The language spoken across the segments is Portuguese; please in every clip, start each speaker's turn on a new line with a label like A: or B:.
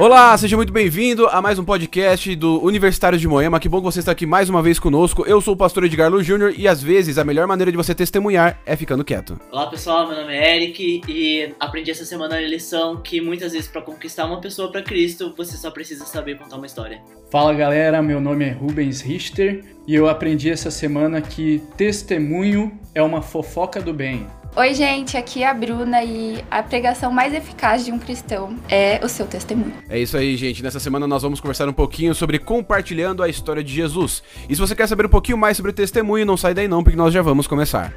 A: Olá, seja muito bem-vindo a mais um podcast do Universitário de Moema. Que bom que você está aqui mais uma vez conosco. Eu sou o pastor Edgar Lu Júnior e às vezes a melhor maneira de você testemunhar é ficando quieto.
B: Olá pessoal, meu nome é Eric e aprendi essa semana a lição que muitas vezes para conquistar uma pessoa para Cristo você só precisa saber contar uma história.
C: Fala galera, meu nome é Rubens Richter e eu aprendi essa semana que testemunho é uma fofoca do bem.
D: Oi, gente, aqui é a Bruna e a pregação mais eficaz de um cristão é o seu testemunho.
A: É isso aí, gente. Nessa semana nós vamos conversar um pouquinho sobre compartilhando a história de Jesus. E se você quer saber um pouquinho mais sobre o testemunho, não sai daí não, porque nós já vamos começar.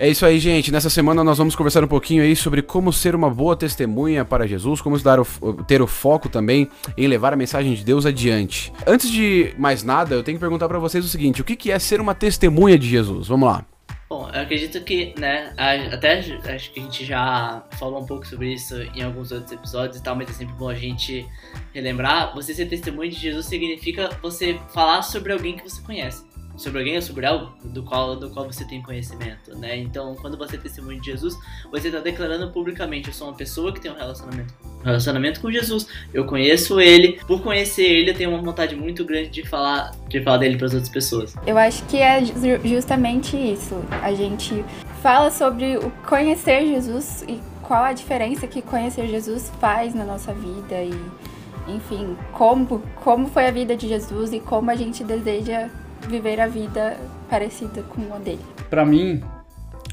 A: É isso aí, gente. Nessa semana nós vamos conversar um pouquinho aí sobre como ser uma boa testemunha para Jesus, como o, ter o foco também em levar a mensagem de Deus adiante. Antes de mais nada, eu tenho que perguntar para vocês o seguinte: o que é ser uma testemunha de Jesus? Vamos lá.
B: Bom, eu acredito que, né, até acho que a gente já falou um pouco sobre isso em alguns outros episódios e tal, mas é sempre bom a gente relembrar. Você ser testemunha de Jesus significa você falar sobre alguém que você conhece sobre alguém ou sobre algo do qual, do qual você tem conhecimento, né? Então, quando você testemunha de Jesus, você está declarando publicamente: eu sou uma pessoa que tem um relacionamento, relacionamento com Jesus, eu conheço ele, por conhecer ele, eu tenho uma vontade muito grande de falar, de falar dele para as outras pessoas.
D: Eu acho que é justamente isso. A gente fala sobre o conhecer Jesus e qual a diferença que conhecer Jesus faz na nossa vida e enfim, como, como foi a vida de Jesus e como a gente deseja viver a vida parecida com a dele.
C: Para mim,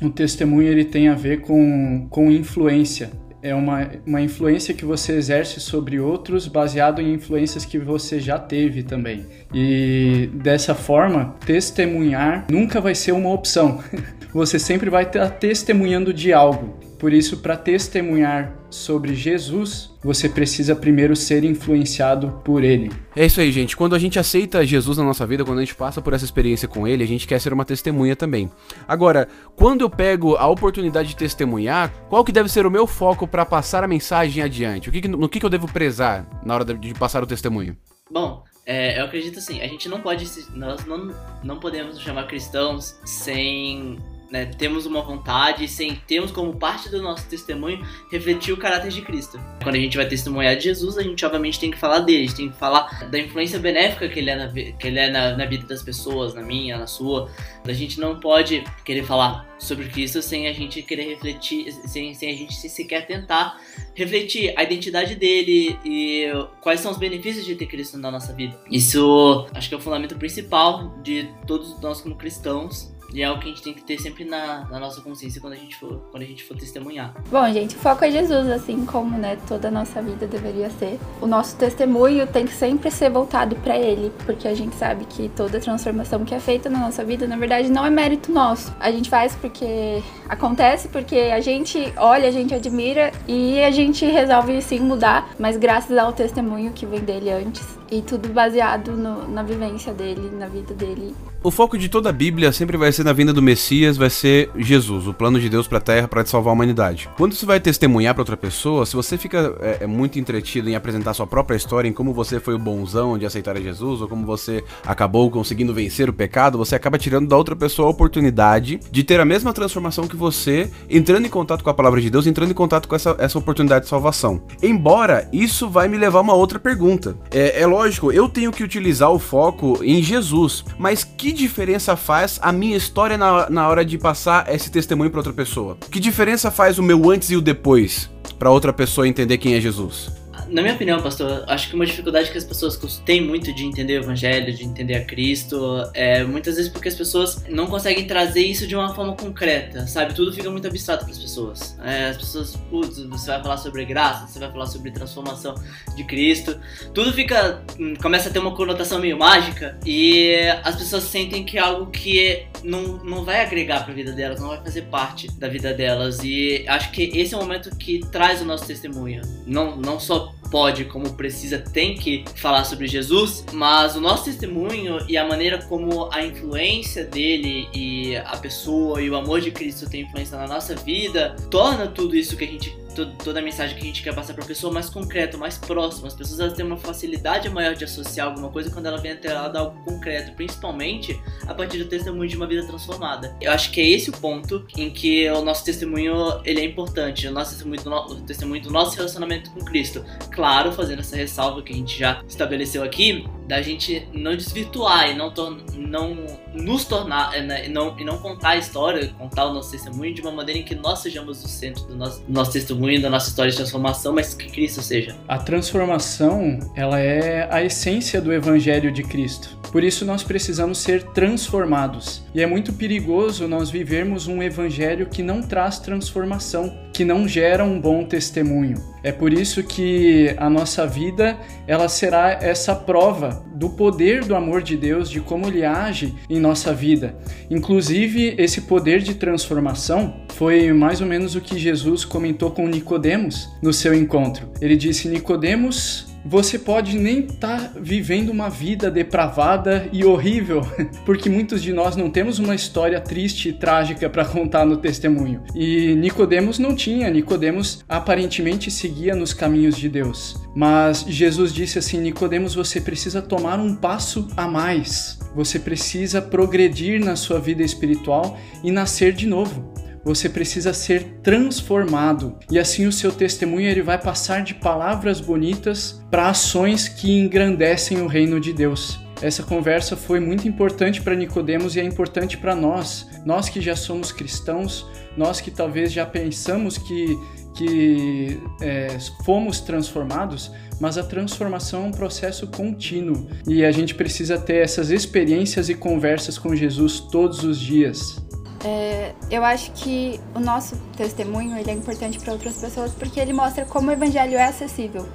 C: o testemunho ele tem a ver com, com influência. É uma, uma influência que você exerce sobre outros baseado em influências que você já teve também. E dessa forma, testemunhar nunca vai ser uma opção. Você sempre vai estar testemunhando de algo. Por isso, para testemunhar sobre Jesus, você precisa primeiro ser influenciado por ele.
A: É isso aí, gente. Quando a gente aceita Jesus na nossa vida, quando a gente passa por essa experiência com ele, a gente quer ser uma testemunha também. Agora, quando eu pego a oportunidade de testemunhar, qual que deve ser o meu foco para passar a mensagem adiante? O que, no que, que eu devo prezar na hora de passar o testemunho?
B: Bom, é, eu acredito assim, a gente não pode, nós não, não podemos nos chamar cristãos sem né, temos uma vontade, temos como parte do nosso testemunho refletir o caráter de Cristo. Quando a gente vai testemunhar de Jesus, a gente obviamente tem que falar dele, tem que falar da influência benéfica que ele é na, que ele é na, na vida das pessoas, na minha, na sua. A gente não pode querer falar sobre Cristo sem a gente querer refletir, sem, sem a gente sequer tentar refletir a identidade dele e quais são os benefícios de ter Cristo na nossa vida. Isso acho que é o fundamento principal de todos nós como cristãos e é algo que a gente tem que ter sempre na, na, nossa consciência quando a gente for quando a gente for testemunhar.
D: Bom, gente, o foco é Jesus, assim como né, toda a nossa vida deveria ser. O nosso testemunho tem que sempre ser voltado para Ele, porque a gente sabe que toda transformação que é feita na nossa vida, na verdade, não é mérito nosso. A gente faz porque acontece, porque a gente olha, a gente admira e a gente resolve sim mudar, mas graças ao testemunho que vem dele antes e tudo baseado no, na vivência dele, na vida dele
A: o foco de toda a Bíblia sempre vai na vinda do Messias, vai ser Jesus, o plano de Deus para a Terra para salvar a humanidade. Quando você vai testemunhar para outra pessoa, se você fica é, é, muito entretido em apresentar sua própria história, em como você foi o bonzão de aceitar a Jesus, ou como você acabou conseguindo vencer o pecado, você acaba tirando da outra pessoa a oportunidade de ter a mesma transformação que você, entrando em contato com a palavra de Deus, entrando em contato com essa, essa oportunidade de salvação. Embora isso vai me levar a uma outra pergunta. É, é lógico, eu tenho que utilizar o foco em Jesus, mas que diferença faz a minha história na, na hora de passar esse testemunho para outra pessoa? Que diferença faz o meu antes e o depois para outra pessoa entender quem é Jesus?
B: Na minha opinião, pastor, acho que uma dificuldade que as pessoas têm muito de entender o evangelho, de entender a Cristo, é muitas vezes porque as pessoas não conseguem trazer isso de uma forma concreta, sabe? Tudo fica muito abstrato para as pessoas. É, as pessoas, putz, você vai falar sobre graça, você vai falar sobre transformação de Cristo, tudo fica, hum, começa a ter uma conotação meio mágica e as pessoas sentem que é algo que não, não vai agregar para a vida delas, não vai fazer parte da vida delas e acho que esse é o momento que traz o nosso testemunho, não, não só pode, como precisa, tem que falar sobre Jesus, mas o nosso testemunho e a maneira como a influência dele e a pessoa e o amor de Cristo tem influência na nossa vida torna tudo isso que a gente toda a mensagem que a gente quer passar para a pessoa mais concreto, mais próximo. As pessoas elas têm uma facilidade maior de associar alguma coisa quando ela vem atrelada a algo concreto, principalmente a partir do testemunho de uma vida transformada. Eu acho que é esse o ponto em que o nosso testemunho ele é importante, o nosso testemunho do, no, testemunho do nosso relacionamento com Cristo. Claro, fazendo essa ressalva que a gente já estabeleceu aqui, da gente não desvirtuar e não, não nos tornar e né, não, e não contar a história, contar o nosso testemunho de uma maneira em que nós sejamos o centro do nosso, do nosso testemunho, da nossa história de transformação, mas que Cristo seja.
C: A transformação, ela é a essência do evangelho de Cristo. Por isso nós precisamos ser transformados. E é muito perigoso nós vivermos um evangelho que não traz transformação, que não gera um bom testemunho. É por isso que a nossa vida, ela será essa prova do poder do amor de Deus, de como ele age em nossa vida. Inclusive, esse poder de transformação foi mais ou menos o que Jesus comentou com Nicodemos no seu encontro. Ele disse: "Nicodemos, você pode nem estar tá vivendo uma vida depravada e horrível, porque muitos de nós não temos uma história triste e trágica para contar no testemunho. E Nicodemos não tinha, Nicodemos aparentemente seguia nos caminhos de Deus. Mas Jesus disse assim: Nicodemos, você precisa tomar um passo a mais. Você precisa progredir na sua vida espiritual e nascer de novo você precisa ser transformado. E assim o seu testemunho ele vai passar de palavras bonitas para ações que engrandecem o reino de Deus. Essa conversa foi muito importante para Nicodemos e é importante para nós. Nós que já somos cristãos, nós que talvez já pensamos que que é, fomos transformados, mas a transformação é um processo contínuo e a gente precisa ter essas experiências e conversas com Jesus todos os dias.
D: É, eu acho que o nosso testemunho ele é importante para outras pessoas porque ele mostra como o evangelho é acessível.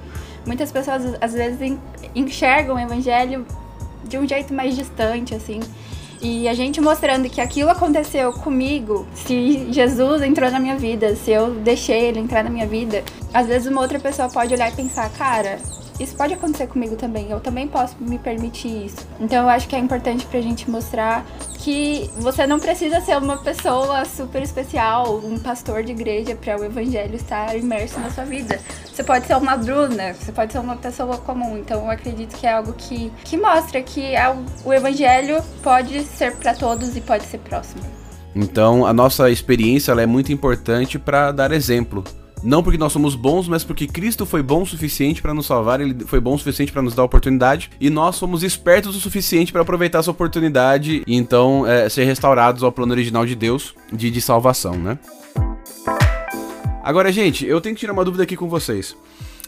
D: Muitas pessoas às vezes enxergam o evangelho de um jeito mais distante, assim. E a gente mostrando que aquilo aconteceu comigo, se Jesus entrou na minha vida, se eu deixei ele entrar na minha vida, às vezes uma outra pessoa pode olhar e pensar, cara, isso pode acontecer comigo também, eu também posso me permitir isso. Então eu acho que é importante pra gente mostrar que você não precisa ser uma pessoa super especial, um pastor de igreja para o evangelho estar imerso na sua vida. Você pode ser uma Bruna, você pode ser uma pessoa comum. Então eu acredito que é algo que, que mostra que é o, evangelho pode ser para todos e pode ser próximo.
A: Então a nossa experiência é muito importante para dar exemplo não porque nós somos bons, mas porque Cristo foi bom o suficiente para nos salvar, ele foi bom o suficiente para nos dar oportunidade, e nós somos espertos o suficiente para aproveitar essa oportunidade e então é, ser restaurados ao plano original de Deus de, de salvação, né? Agora, gente, eu tenho que tirar uma dúvida aqui com vocês.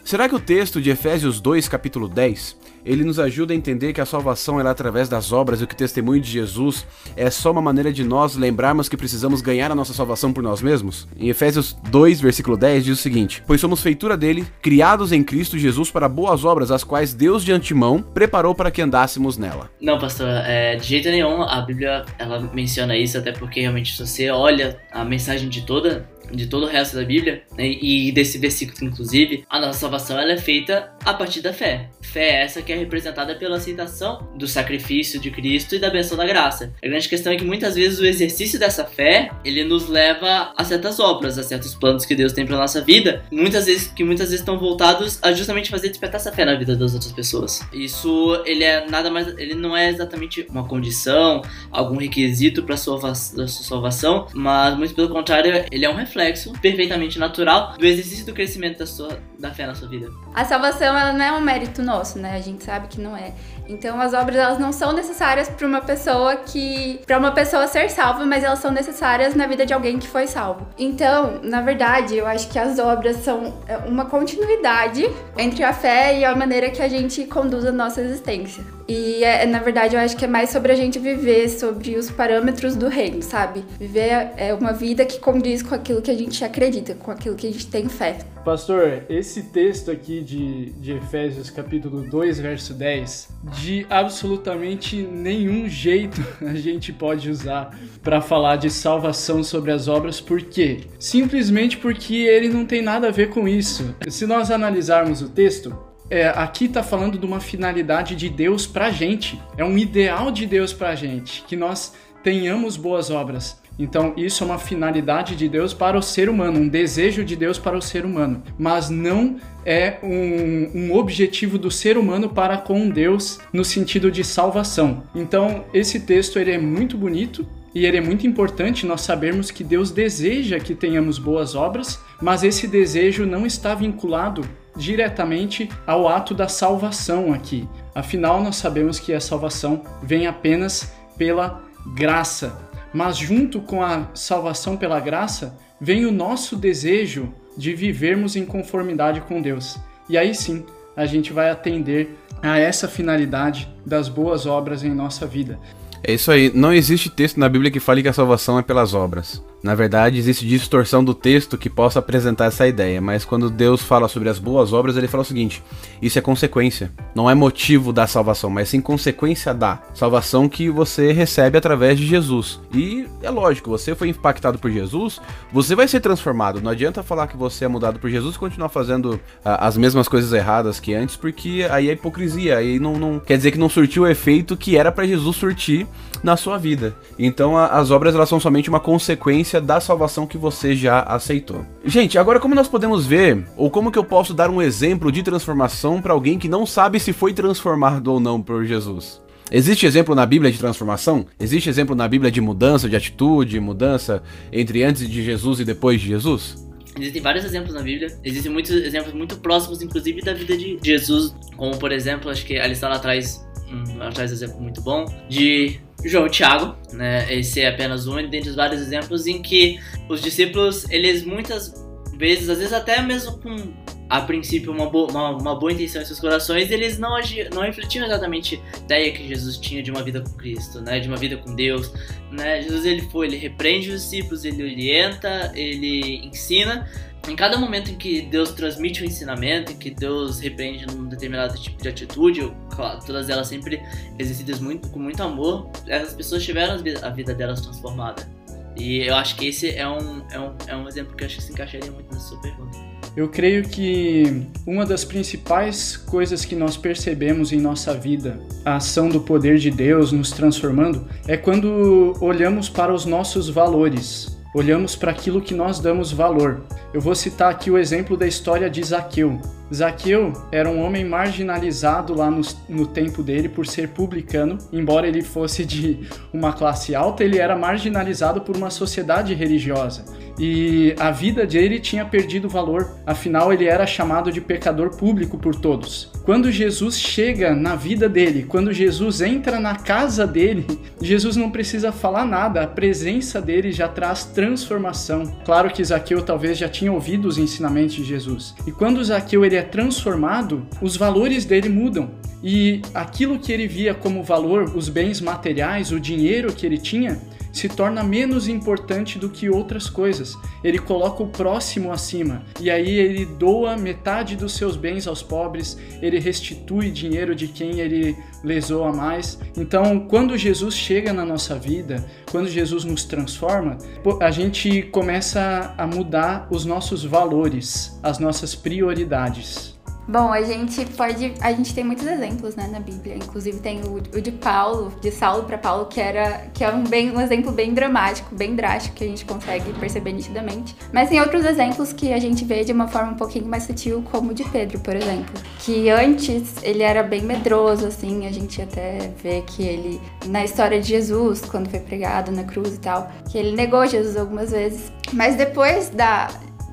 A: Será que o texto de Efésios 2, capítulo 10, ele nos ajuda a entender que a salvação é através das obras e que o testemunho de Jesus é só uma maneira de nós lembrarmos que precisamos ganhar a nossa salvação por nós mesmos? Em Efésios 2, versículo 10 diz o seguinte: Pois somos feitura dele, criados em Cristo Jesus para boas obras, as quais Deus de antemão preparou para que andássemos nela.
B: Não, pastor, é, de jeito nenhum a Bíblia ela menciona isso, até porque realmente se você olha a mensagem de toda de todo o resto da Bíblia, né, e desse versículo inclusive, a nossa salvação ela é feita a partir da fé. Fé é essa que é representada pela aceitação do sacrifício de Cristo e da benção da graça. A grande questão é que muitas vezes o exercício dessa fé, ele nos leva a certas obras, a certos planos que Deus tem para nossa vida, muitas vezes que muitas vezes estão voltados a justamente fazer despertar essa fé na vida das outras pessoas. Isso ele é nada mais, ele não é exatamente uma condição, algum requisito para sua, sua salvação, mas muito pelo contrário, ele é um reflexo reflexo perfeitamente natural do exercício do crescimento da, sua, da fé na sua vida.
D: A salvação ela não é um mérito nosso, né? A gente sabe que não é. Então as obras elas não são necessárias para uma pessoa que para uma pessoa ser salva, mas elas são necessárias na vida de alguém que foi salvo. Então, na verdade, eu acho que as obras são é, uma continuidade entre a fé e a maneira que a gente conduz a nossa existência. E é, na verdade eu acho que é mais sobre a gente viver sobre os parâmetros do reino, sabe? Viver é uma vida que condiz com aquilo que a gente acredita, com aquilo que a gente tem fé.
C: Pastor, esse texto aqui de, de Efésios capítulo 2, verso 10, de absolutamente nenhum jeito a gente pode usar para falar de salvação sobre as obras, por quê? Simplesmente porque ele não tem nada a ver com isso. Se nós analisarmos o texto, é, aqui está falando de uma finalidade de Deus para a gente. É um ideal de Deus para a gente, que nós tenhamos boas obras. Então, isso é uma finalidade de Deus para o ser humano, um desejo de Deus para o ser humano, mas não é um, um, objetivo do ser humano para com Deus no sentido de salvação. Então, esse texto ele é muito bonito e ele é muito importante nós sabermos que Deus deseja que tenhamos boas obras, mas esse desejo não está vinculado diretamente ao ato da salvação aqui. Afinal, nós sabemos que a salvação vem apenas pela graça. Mas junto com a salvação pela graça, vem o nosso desejo de vivermos em conformidade com Deus. E aí sim, a gente vai atender a essa finalidade das boas obras em nossa vida.
A: É isso aí. Não existe texto na Bíblia que fale que a salvação é pelas obras. Na verdade, existe distorção do texto que possa apresentar essa ideia, mas quando Deus fala sobre as boas obras, ele fala o seguinte: isso é consequência, não é motivo da salvação, mas sim consequência da salvação que você recebe através de Jesus. E é lógico, você foi impactado por Jesus, você vai ser transformado. Não adianta falar que você é mudado por Jesus e continuar fazendo ah, as mesmas coisas erradas que antes, porque aí é hipocrisia, aí não, não quer dizer que não surtiu o efeito que era para Jesus surtir na sua vida. Então a, as obras elas são somente uma consequência da salvação que você já aceitou. Gente, agora como nós podemos ver, ou como que eu posso dar um exemplo de transformação para alguém que não sabe se foi transformado ou não por Jesus? Existe exemplo na Bíblia de transformação? Existe exemplo na Bíblia de mudança de atitude, mudança entre antes de Jesus e depois de Jesus?
B: Existem vários exemplos na Bíblia. Existem muitos exemplos muito próximos, inclusive, da vida de Jesus. Como, por exemplo, acho que a Alissala traz um, traz um exemplo muito bom de João e Tiago, né? Esse é apenas um dentre os vários exemplos em que os discípulos, eles muitas vezes, às vezes até mesmo com a princípio uma, boa, uma, uma boa intenção em seus corações, eles não, não refletiam exatamente a ideia que Jesus tinha de uma vida com Cristo, né? De uma vida com Deus, né? Jesus ele foi, ele repreende os discípulos, ele orienta, ele ensina, em cada momento em que Deus transmite um ensinamento, em que Deus repreende um determinado tipo de atitude, claro, todas elas sempre exercidas muito, com muito amor, essas pessoas tiveram a vida delas transformada. E eu acho que esse é um, é um, é um exemplo que eu acho que se encaixaria muito nessa sua pergunta.
C: Eu creio que uma das principais coisas que nós percebemos em nossa vida, a ação do poder de Deus nos transformando, é quando olhamos para os nossos valores, olhamos para aquilo que nós damos valor. Eu vou citar aqui o exemplo da história de Zaqueu. Zaqueu era um homem marginalizado lá no, no, tempo dele por ser publicano. Embora ele fosse de uma classe alta, ele era marginalizado por uma sociedade religiosa. E a vida dele tinha perdido valor, afinal, ele era chamado de pecador público por todos. Quando Jesus chega na vida dele, quando Jesus entra na casa dele, Jesus não precisa falar nada, a presença dele já traz transformação. Claro que Zaqueu talvez já tinha ouvido os ensinamentos de Jesus. E quando Zaqueu ele é transformado, os valores dele mudam. E aquilo que ele via como valor, os bens materiais, o dinheiro que ele tinha, se torna menos importante do que outras coisas. Ele coloca o próximo acima e aí ele doa metade dos seus bens aos pobres, ele restitui dinheiro de quem ele lesou a mais. Então, quando Jesus chega na nossa vida, quando Jesus nos transforma, a gente começa a mudar os nossos valores, as nossas prioridades.
D: Bom, a gente pode. A gente tem muitos exemplos né, na Bíblia. Inclusive tem o, o de Paulo, de Saulo para Paulo, que era que é um, bem, um exemplo bem dramático, bem drástico, que a gente consegue perceber nitidamente. Mas tem outros exemplos que a gente vê de uma forma um pouquinho mais sutil, como o de Pedro, por exemplo. Que antes ele era bem medroso, assim, a gente até vê que ele, na história de Jesus, quando foi pregado na cruz e tal, que ele negou Jesus algumas vezes. Mas depois da,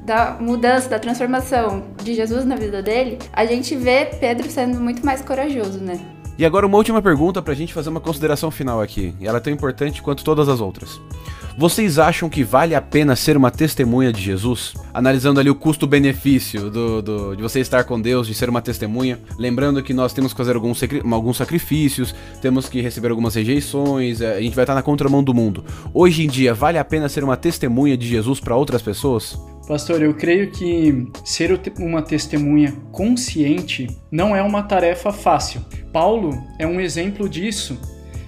D: da mudança, da transformação de Jesus na vida dele, a gente vê Pedro sendo muito mais corajoso, né?
A: E agora uma última pergunta pra gente fazer uma consideração final aqui. Ela é tão importante quanto todas as outras. Vocês acham que vale a pena ser uma testemunha de Jesus? Analisando ali o custo-benefício do, do, de você estar com Deus, de ser uma testemunha. Lembrando que nós temos que fazer alguns, alguns sacrifícios, temos que receber algumas rejeições, é, a gente vai estar na contramão do mundo. Hoje em dia, vale a pena ser uma testemunha de Jesus para outras pessoas?
C: Pastor, eu creio que ser uma testemunha consciente não é uma tarefa fácil. Paulo é um exemplo disso.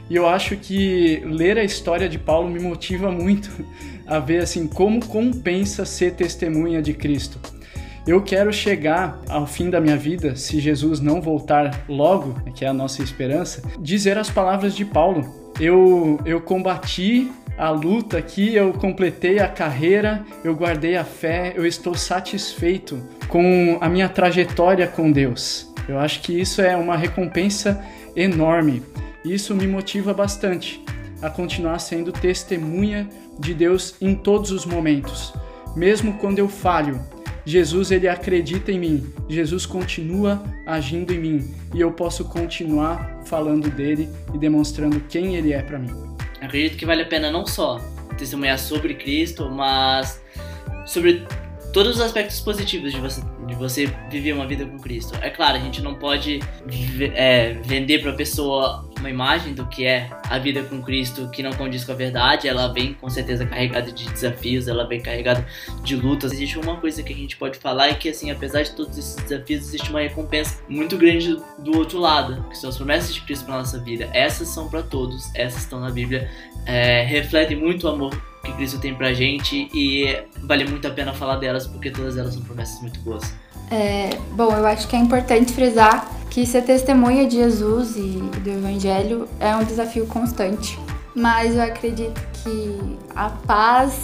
C: E eu acho que ler a história de Paulo me motiva muito a ver assim como compensa ser testemunha de Cristo. Eu quero chegar ao fim da minha vida, se Jesus não voltar logo, que é a nossa esperança, dizer as palavras de Paulo. Eu, eu combati a luta aqui, eu completei a carreira, eu guardei a fé, eu estou satisfeito com a minha trajetória com Deus. Eu acho que isso é uma recompensa enorme. Isso me motiva bastante a continuar sendo testemunha de Deus em todos os momentos. Mesmo quando eu falho, Jesus ele acredita em mim. Jesus continua agindo em mim e eu posso continuar falando dele e demonstrando quem ele é para mim.
B: Acredito que vale a pena não só testemunhar sobre Cristo, mas sobre todos os aspectos positivos de você, de você viver uma vida com Cristo. É claro, a gente não pode é, vender para a pessoa uma imagem do que é a vida com Cristo que não condiz com a verdade. Ela vem com certeza carregada de desafios, ela vem carregada de lutas. Existe uma coisa que a gente pode falar é que, assim, apesar de todos esses desafios, existe uma recompensa muito grande do outro lado, que são as promessas de Cristo para nossa vida. Essas são para todos, essas estão na Bíblia, é, refletem muito o amor que Cristo tem pra gente e vale muito a pena falar delas porque todas elas são promessas muito boas.
D: É, bom, eu acho que é importante frisar que ser testemunha de Jesus e do Evangelho é um desafio constante. Mas eu acredito que a paz,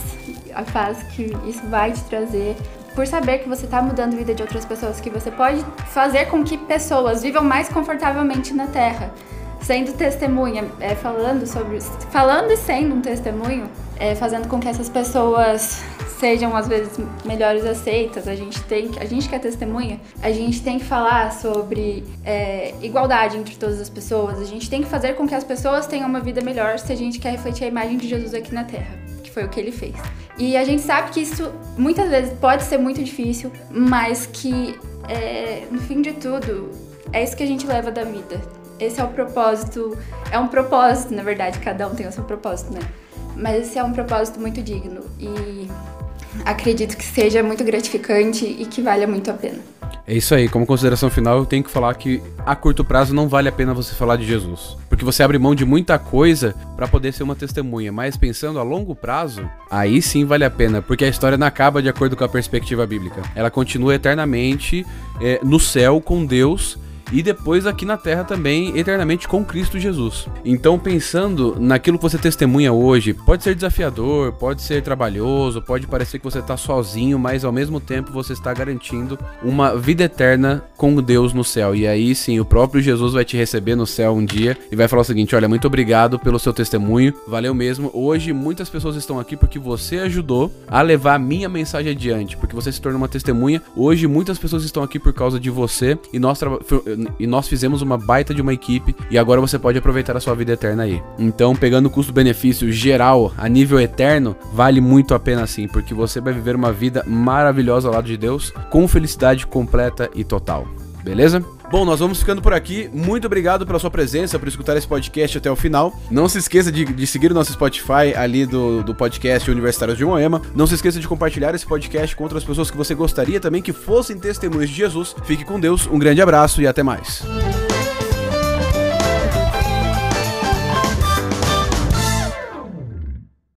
D: a paz que isso vai te trazer, por saber que você está mudando a vida de outras pessoas, que você pode fazer com que pessoas vivam mais confortavelmente na Terra sendo testemunha, é, falando sobre, falando e sendo um testemunho, é, fazendo com que essas pessoas sejam às vezes melhores aceitas. A gente tem, a gente que é testemunha, a gente tem que falar sobre é, igualdade entre todas as pessoas. A gente tem que fazer com que as pessoas tenham uma vida melhor se a gente quer refletir a imagem de Jesus aqui na Terra, que foi o que ele fez. E a gente sabe que isso muitas vezes pode ser muito difícil, mas que é, no fim de tudo é isso que a gente leva da vida esse é o propósito. É um propósito, na verdade, cada um tem o seu propósito, né? Mas esse é um propósito muito digno e acredito que seja muito gratificante e que valha muito a pena.
A: É isso aí, como consideração final, eu tenho que falar que a curto prazo não vale a pena você falar de Jesus. Porque você abre mão de muita coisa para poder ser uma testemunha. Mas pensando a longo prazo, aí sim vale a pena. Porque a história não acaba de acordo com a perspectiva bíblica. Ela continua eternamente é, no céu com Deus e depois aqui na terra também eternamente com Cristo Jesus. Então, pensando naquilo que você testemunha hoje, pode ser desafiador, pode ser trabalhoso, pode parecer que você está sozinho, mas ao mesmo tempo você está garantindo uma vida eterna com Deus no céu. E aí sim, o próprio Jesus vai te receber no céu um dia e vai falar o seguinte: olha, muito obrigado pelo seu testemunho, valeu mesmo. Hoje muitas pessoas estão aqui porque você ajudou a levar a minha mensagem adiante, porque você se tornou uma testemunha. Hoje muitas pessoas estão aqui por causa de você e nós e nós fizemos uma baita de uma equipe e agora você pode aproveitar a sua vida eterna aí. Então, pegando o custo-benefício geral a nível eterno, vale muito a pena sim, porque você vai viver uma vida maravilhosa ao lado de Deus, com felicidade completa e total. Beleza? Bom, nós vamos ficando por aqui. Muito obrigado pela sua presença, por escutar esse podcast até o final. Não se esqueça de, de seguir o nosso Spotify ali do, do podcast Universitários de Moema. Não se esqueça de compartilhar esse podcast com outras pessoas que você gostaria também que fossem testemunhas de Jesus. Fique com Deus, um grande abraço e até mais.